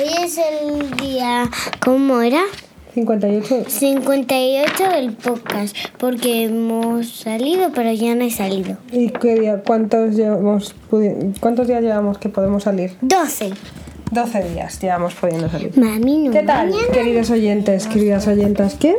Hoy es el día, ¿cómo era? 58. 58 del podcast, porque hemos salido, pero ya no he salido. ¿Y qué día? ¿Cuántos, llevamos, ¿Cuántos días llevamos que podemos salir? 12. 12 días llevamos pudiendo salir. Mami, no. ¿Qué tal, Mañana, queridos oyentes, queridas oyentas? ¿Qué?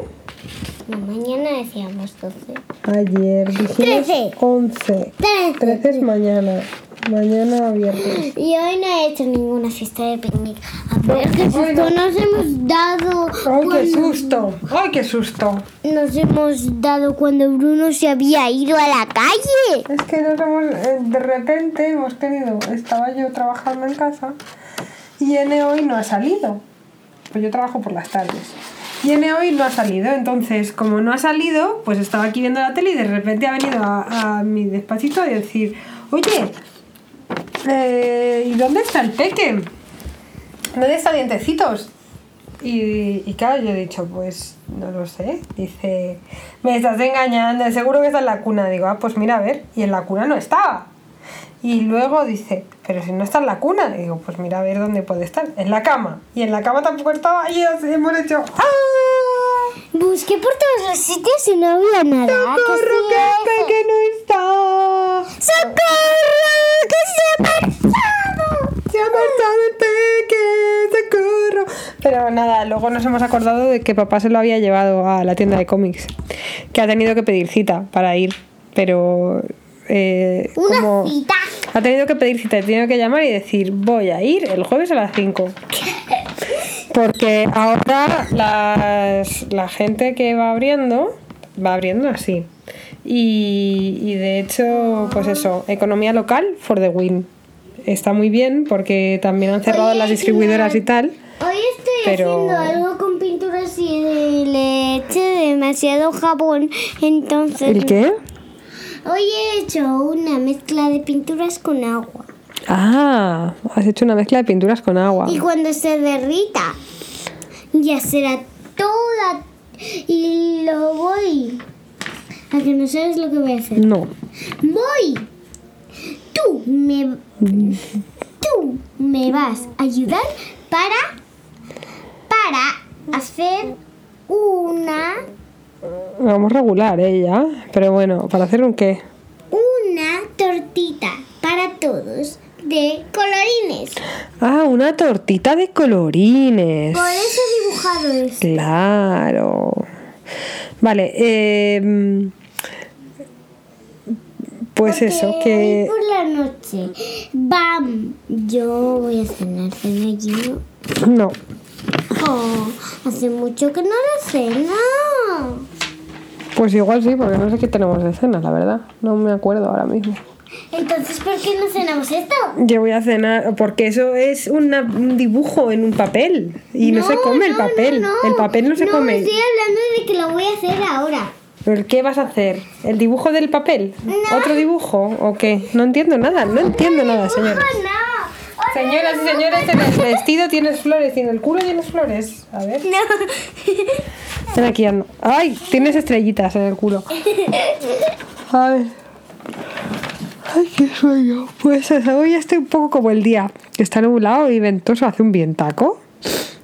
no, mañana decíamos 12. Ayer dijimos Trece. 11. 13 es mañana. Mañana viernes. Y hoy no he hecho ninguna fiesta de picnic. A ver qué susto Bueno. nos hemos dado. ¡Ay, qué susto! ¡Ay, qué susto! Nos hemos dado cuando Bruno se había ido a la calle. Es que nos hemos, eh, de repente hemos tenido, estaba yo trabajando en casa y N hoy no ha salido. Pues yo trabajo por las tardes. Y N hoy no ha salido, entonces como no ha salido, pues estaba aquí viendo la tele y de repente ha venido a, a mi despachito a decir, oye, eh, ¿y dónde está el peque? ¿Dónde está dientecitos? Y, y claro, yo he dicho, pues no lo sé. Dice, me estás engañando, seguro que está en la cuna. Digo, ah, pues mira, a ver, y en la cuna no estaba. Y luego dice, pero si no está en la cuna. Digo, pues mira a ver dónde puede estar. En la cama. Y en la cama tampoco estaba. Y así hemos hecho, ¡ah! Busqué por todos los sitios y no había nada. ¿Qué ¡Socorro, que peque no está! Nada, luego nos hemos acordado de que papá se lo había llevado a la tienda de cómics. Que ha tenido que pedir cita para ir. Pero. eh, Una como- cita. Ha tenido que pedir cita, tiene que llamar y decir, voy a ir el jueves a las 5. Porque ahora las- la gente que va abriendo, va abriendo así. Y, y de hecho, pues eso, economía local for the win. Está muy bien porque también han cerrado Oye, las distribuidoras y tal. Hoy estoy Pero- haciendo algo con pinturas y le eché demasiado jabón. Entonces. ¿El qué? Hoy he hecho una mezcla de pinturas con agua. Ah, has hecho una mezcla de pinturas con agua. Y cuando se derrita, ya será toda. Y lo voy. A que no sabes lo que voy a hacer. No. Voy. Tú me. Tú me vas a ayudar para. Hacer una. Vamos regular, ¿eh? Ya. Pero bueno, ¿para hacer un qué? Una tortita para todos de colorines. Ah, una tortita de colorines. Por eso he dibujado esto. Claro. Vale, eh, pues Porque eso, que... por la noche. Bam. Yo voy a cenar cenallino. No, Oh, hace mucho que no lo ceno. pues igual sí, porque no sé qué tenemos de cena, la verdad. No me acuerdo ahora mismo. Entonces, ¿por qué no cenamos esto? Yo voy a cenar, porque eso es una- un dibujo en un papel y no, se come el papel. no. El papel no se come. estoy hablando de que lo voy a hacer ahora. ¿Pero qué vas a hacer? ¿El dibujo del papel? ¿Otro dibujo o qué? No entiendo nada, no entiendo nada, señora. Señoras y señores, en el vestido tienes flores y en el culo tienes flores. A ver. No. Ven aquí. ¡Ay! Tienes estrellitas en el culo. A ver. ¡Ay, qué sueño! Pues hoy estoy un poco como el día. Está nublado y ventoso, hace un vientaco.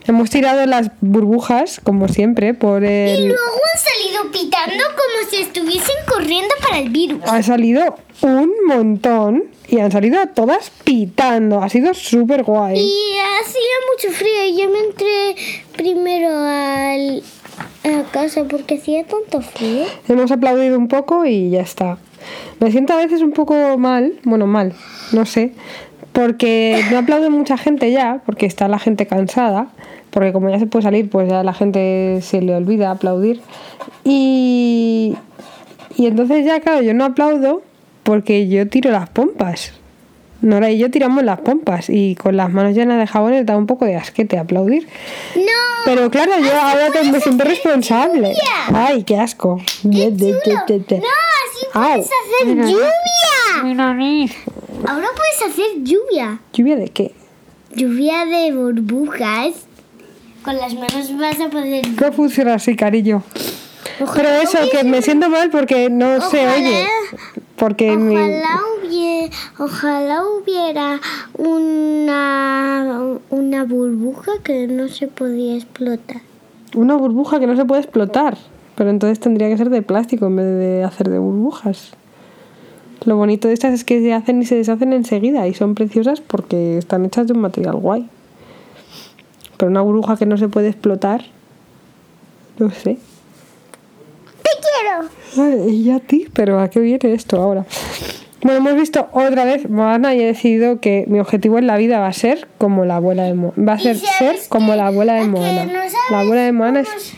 Hemos tirado las burbujas, como siempre, por Y el... luego han salido pitando como si estuviesen corriendo para el virus. Ha salido un montón y han salido todas pitando. Ha sido súper guay. Y hacía mucho frío y yo me entré primero al, a casa porque hacía tanto frío. Hemos aplaudido un poco y ya está. Me siento a veces un poco mal, bueno, mal, no sé, porque no aplaude mucha gente ya, porque está la gente cansada, porque como ya se puede salir, pues ya la gente se le olvida aplaudir. Y, y entonces ya, claro, yo no aplaudo porque yo tiro las pompas. Nora y yo tiramos las pompas y con las manos llenas de jabones da un poco de asquete aplaudir. No, Pero claro, yo ahora te- me siento responsable. Ay, qué asco. De- de. no, así puedes hacer lluvia. Ahora puedes hacer lluvia. ¿Lluvia de qué? Lluvia de burbujas. Con las manos vas a poder. No funciona así, cariño. Pero eso, que me siento mal porque no se oye. Porque mi- Ojalá Oye, ojalá hubiera una, una burbuja que no se podía explotar. Una burbuja que no se puede explotar. Pero entonces tendría que ser de plástico en vez de hacer de burbujas. Lo bonito de estas es que se hacen y se deshacen enseguida y son preciosas porque están hechas de un material guay. Pero una burbuja que no se puede explotar, no sé. ¡Te quiero! Ay, y a ti, pero ¿a qué viene esto ahora? Bueno, hemos visto otra vez, Moana, y he decidido que mi objetivo en la vida va a ser como la abuela de Moana. Va a ser ser como la abuela ¿A de Moana. no La abuela de Moana es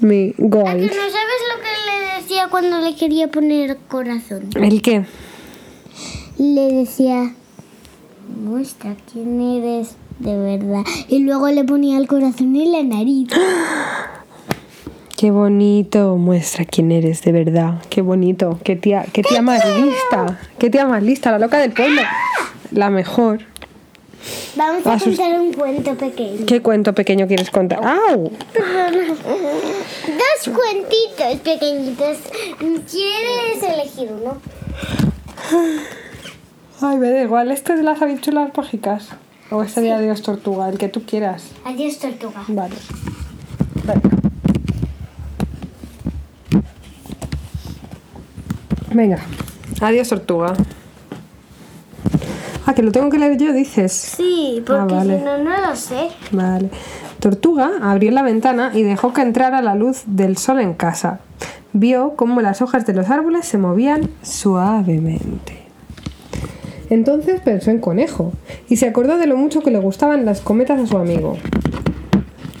mi ¿A que goal. no sabes lo que le decía cuando le quería poner corazón? ¿El qué? Le decía, muestra quién eres de verdad. Y luego le ponía el corazón en la nariz. Qué bonito, muestra quién eres de verdad. Qué bonito. Qué tía, qué tía más lista. Qué tía más lista, la loca del pueblo. La mejor. Vamos a contar un cuento pequeño. ¿Qué cuento pequeño quieres contar? ¡Au! Dos cuentitos pequeñitos. ¿Quieres elegir uno? Ay, me da igual. ¿Este es de las habichuelas mágicas? ¿O este de Adiós Tortuga? El que tú quieras. Adiós, tortuga. Vale. Venga. Venga. Adiós Tortuga. Ah, que lo tengo que leer yo, dices. Sí, porque Ah, vale. si no, no lo sé. Vale. Tortuga abrió la ventana y dejó que entrara la luz del sol en casa. Vio cómo las hojas de los árboles se movían suavemente. Entonces pensó en Conejo y se acordó de lo mucho que le gustaban las cometas a su amigo.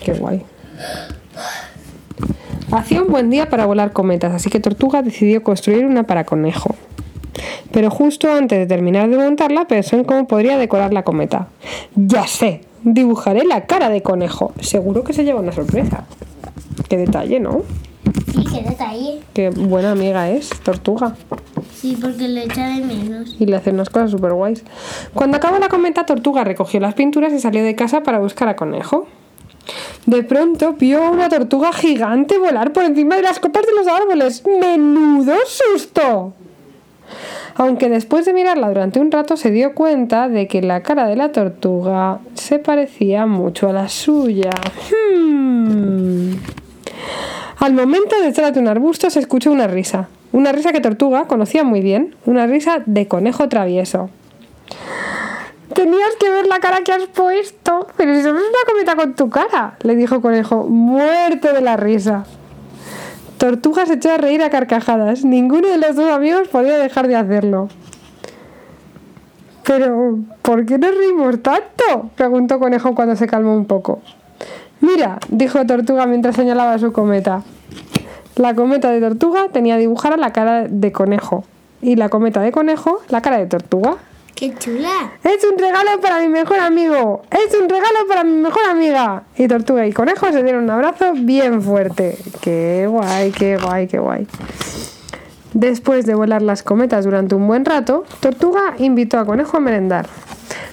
Qué guay. Hacía un buen día para volar cometas, así que Tortuga decidió construir una para Conejo. Pero justo antes de terminar de montarla pensó en cómo podría decorar la cometa. Ya sé, dibujaré la cara de conejo. Seguro que se lleva una sorpresa. Qué detalle, ¿no? Sí, qué detalle. Qué buena amiga es, Tortuga. Sí, porque lo echa de menos. Y le hace unas cosas súper guays. Cuando acabó la cometa, Tortuga recogió las pinturas y salió de casa para buscar a Conejo. De pronto vio a una tortuga gigante volar por encima de las copas de los árboles. ¡Menudo susto! Aunque después de mirarla durante un rato se dio cuenta de que la cara de la tortuga se parecía mucho a la suya. Hmm. Al momento detrás de un arbusto se escuchó una risa. Una risa que Tortuga conocía muy bien. Una risa de conejo travieso. Tenías que ver la cara que has puesto. Pero si solo es una cometa con tu cara, le dijo Conejo, muerto de la risa. Tortuga se echó a reír a carcajadas. Ninguno de los dos amigos podía dejar de hacerlo. Pero, ¿por qué nos reímos tanto? preguntó Conejo cuando se calmó un poco. Mira, dijo Tortuga mientras señalaba su cometa. La cometa de Tortuga tenía dibujada la cara de Conejo. Y la cometa de Conejo, la cara de Tortuga. ¡Qué chula! Es un regalo para mi mejor amigo. Es un regalo para mi mejor amiga. Y Tortuga y Conejo se dieron un abrazo bien fuerte. Qué guay, qué guay, qué guay. Después de volar las cometas durante un buen rato, Tortuga invitó a Conejo a merendar.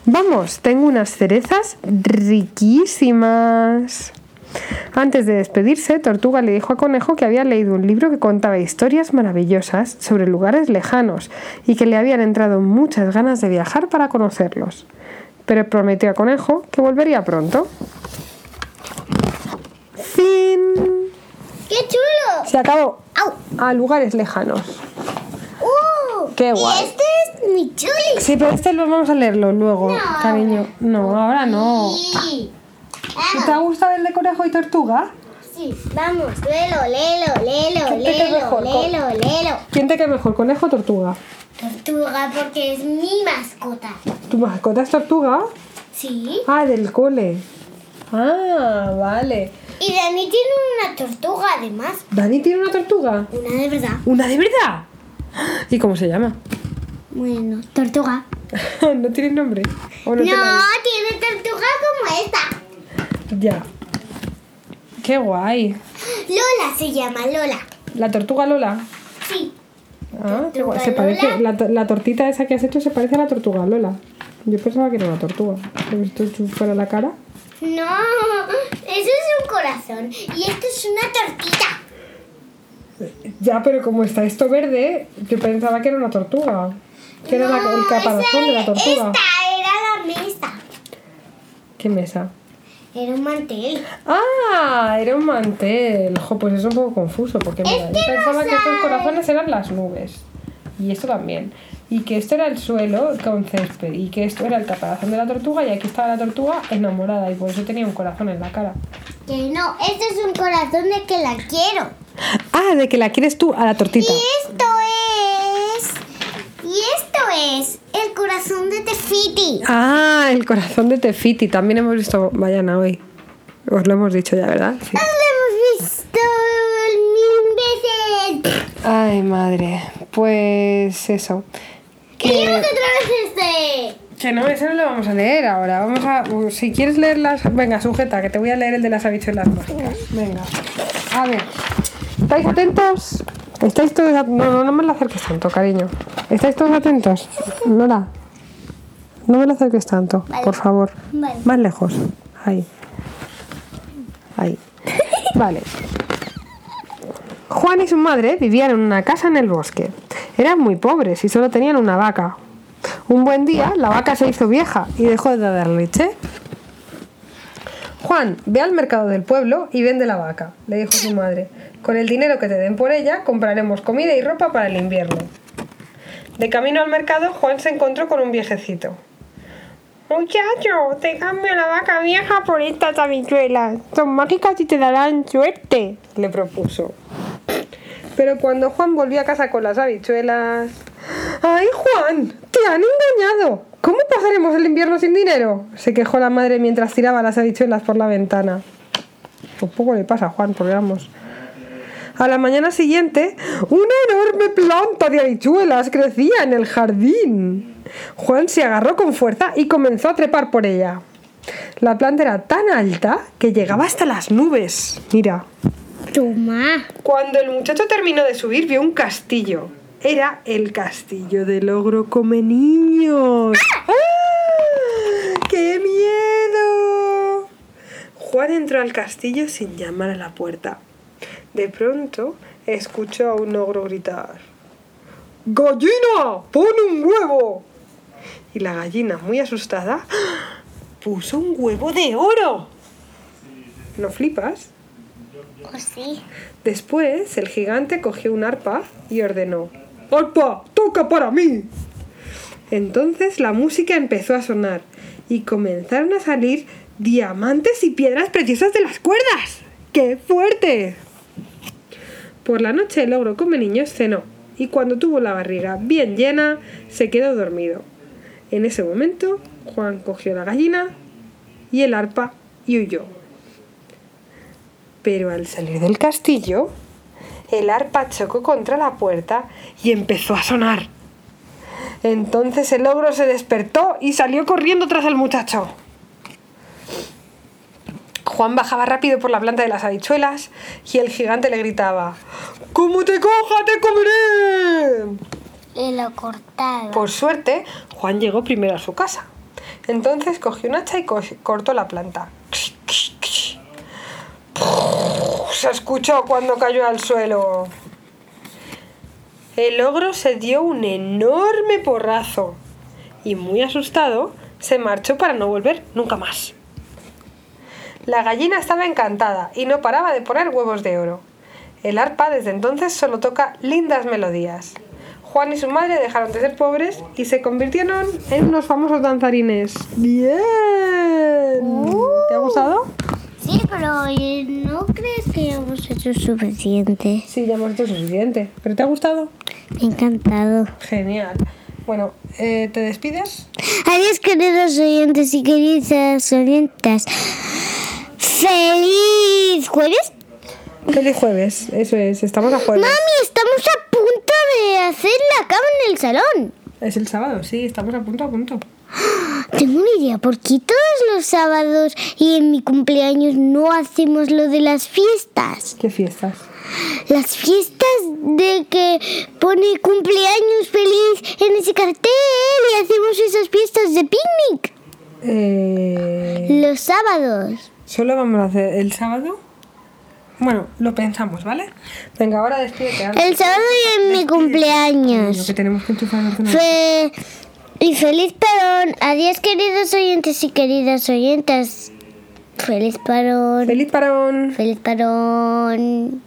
Vamos, tengo unas cerezas riquísimas. Antes de despedirse, Tortuga le dijo a Conejo que había leído un libro que contaba historias maravillosas sobre lugares lejanos y que le habían entrado muchas ganas de viajar para conocerlos. Pero prometió a Conejo que volvería pronto. Fin. ¡Qué chulo! Se acabó. ¡Au! A lugares lejanos. ¡Uh! Qué guay. Este es mi chuli. Sí, pero este lo vamos a leerlo luego, No. cariño. No, ahora no. Sí. ¿Te ha gustado el de conejo y tortuga? Sí, vamos, léelo, léelo, léelo, ¿Qué te queda léelo, mejor? léelo, léelo. ¿Quién te queda mejor, conejo o tortuga? Tortuga, porque es mi mascota. ¿Tu mascota es tortuga? Sí. Ah, del cole. Ah, vale. Y Dani tiene una tortuga, además. ¿Dani tiene una tortuga? Una de verdad. ¿Una de verdad? ¿Y cómo se llama? Bueno, tortuga. ¿No tiene nombre? ¿O No, tiene tortuga como esta. Ya. Qué guay. Lola se llama Lola. ¿La tortuga Lola? Sí. Ah, qué guay. Se parece, la, to- la tortita esa que has hecho se parece a la tortuga Lola. Yo pensaba que era una tortuga. ¿He visto fuera la cara? No, eso es un corazón. Y esto es una tortita. Ya, pero como está esto verde, yo pensaba que era una tortuga. Que era la- el caparazón de la tortuga. Esta era la mesa. ¿Qué mesa? Era un mantel. Ah, era un mantel. Jo, pues es un poco confuso porque mira, yo pensaba que estos corazones eran las nubes. Y esto también. Y que esto era el suelo con césped. Y que esto era el caparazón de la tortuga. Y aquí estaba la tortuga enamorada. Y por eso tenía un corazón en la cara. Que no, este es un corazón de que la quiero. Ah, de que la quieres tú a la tortita. Y esto es. Y esto es el corazón de Tefiti. Ah, el corazón de Tefiti. También hemos visto Bayana hoy. Os lo hemos dicho ya, ¿verdad? Sí. Lo hemos visto mil veces. Ay, madre. Pues eso. Otra vez este. Que no, eso no lo vamos a leer ahora. Vamos a. uh, Si quieres leer las. Venga, sujeta, que te voy a leer el de las habichuelas mágicas. Venga. A ver. ¿Estáis atentos? ¿Estáis todos at- No, no, no me lo acerques tanto, cariño. ¿Estáis todos atentos? Nora. No me lo acerques tanto, Vale. por favor. Vale. Más lejos. Ahí. Ahí. Vale. Juan y su madre vivían en una casa en el bosque. Eran muy pobres y solo tenían una vaca. Un buen día la vaca se hizo vieja y dejó de dar leche. Juan, ve al mercado del pueblo y vende la vaca, le dijo su madre. Con el dinero que te den por ella compraremos comida y ropa para el invierno. De camino al mercado, Juan se encontró con un viejecito. Muchacho, te cambio la vaca vieja por estas habichuelas. Son mágicas y te darán suerte, le propuso. Pero cuando Juan volvió a casa con las habichuelas... ¡Ay, Juan! ¡Te han engañado! ¿Cómo pasaremos el invierno sin dinero? Se quejó la madre mientras tiraba las habichuelas por la ventana. Pues poco le pasa a Juan, porque vamos... A la mañana siguiente, una enorme planta de habichuelas crecía en el jardín. Juan se agarró con fuerza y comenzó a trepar por ella. La planta era tan alta que llegaba hasta las nubes. Mira. Toma. Cuando el muchacho terminó de subir, vio un castillo. Era el castillo del ogro come niños. ¡Ah! ¡Qué miedo! Juan entró al castillo sin llamar a la puerta. De pronto escuchó a un ogro gritar: ¡Gallina! ¡Pon un huevo! Y la gallina, muy asustada, puso un huevo de oro. ¿No flipas? Pues sí. Después, el gigante cogió un arpa y ordenó: ¡Arpa, toca para mí! Entonces la música empezó a sonar y comenzaron a salir diamantes y piedras preciosas de las cuerdas. ¡Qué fuerte! Por la noche el ogro come niños cenó y cuando tuvo la barriga bien llena se quedó dormido. En ese momento Juan cogió la gallina y el arpa y huyó. Pero al salir del castillo, el arpa chocó contra la puerta y empezó a sonar. Entonces el ogro se despertó y salió corriendo tras el muchacho. Juan bajaba rápido por la planta de las habichuelas y el gigante le gritaba ¡Como te coja, te comeré! Y lo cortaba. Por suerte, Juan llegó primero a su casa. Entonces cogió un hacha y co- cortó la planta. Se escuchó cuando cayó al suelo. El ogro se dio un enorme porrazo y muy asustado se marchó para no volver nunca más. La gallina estaba encantada y no paraba de poner huevos de oro. El arpa desde entonces solo toca lindas melodías. Juan y su madre dejaron de ser pobres y se convirtieron en unos famosos danzarines. ¡Bien! ¿Te ha gustado? Sí, pero ¿no crees que ya hemos hecho suficiente? Sí, ya hemos hecho suficiente. ¿Pero te ha gustado? Me ha encantado. Genial. Bueno, eh, ¿te despides? Adiós, queridos oyentes y queridas oyentes. ¡Feliz jueves! Feliz jueves, eso es, estamos a jueves. Mami, estamos a punto de hacer la cama en el salón. Es el sábado, sí, estamos a punto, a punto. Tengo una idea, ¿por qué todos los sábados y en mi cumpleaños no hacemos lo de las fiestas? ¿Qué fiestas? Las fiestas de que pone cumpleaños feliz en ese cartel y hacemos esas fiestas de picnic. Eh, Los sábados. ¿Solo vamos a hacer el sábado? Bueno, lo pensamos, ¿vale? Venga, ahora despídete. El sábado es mi Lo cumpleaños. que tenemos que enchufar. Fe- Y feliz parón. Adiós, queridos oyentes y queridas oyentes. Feliz parón. Feliz parón. Feliz parón.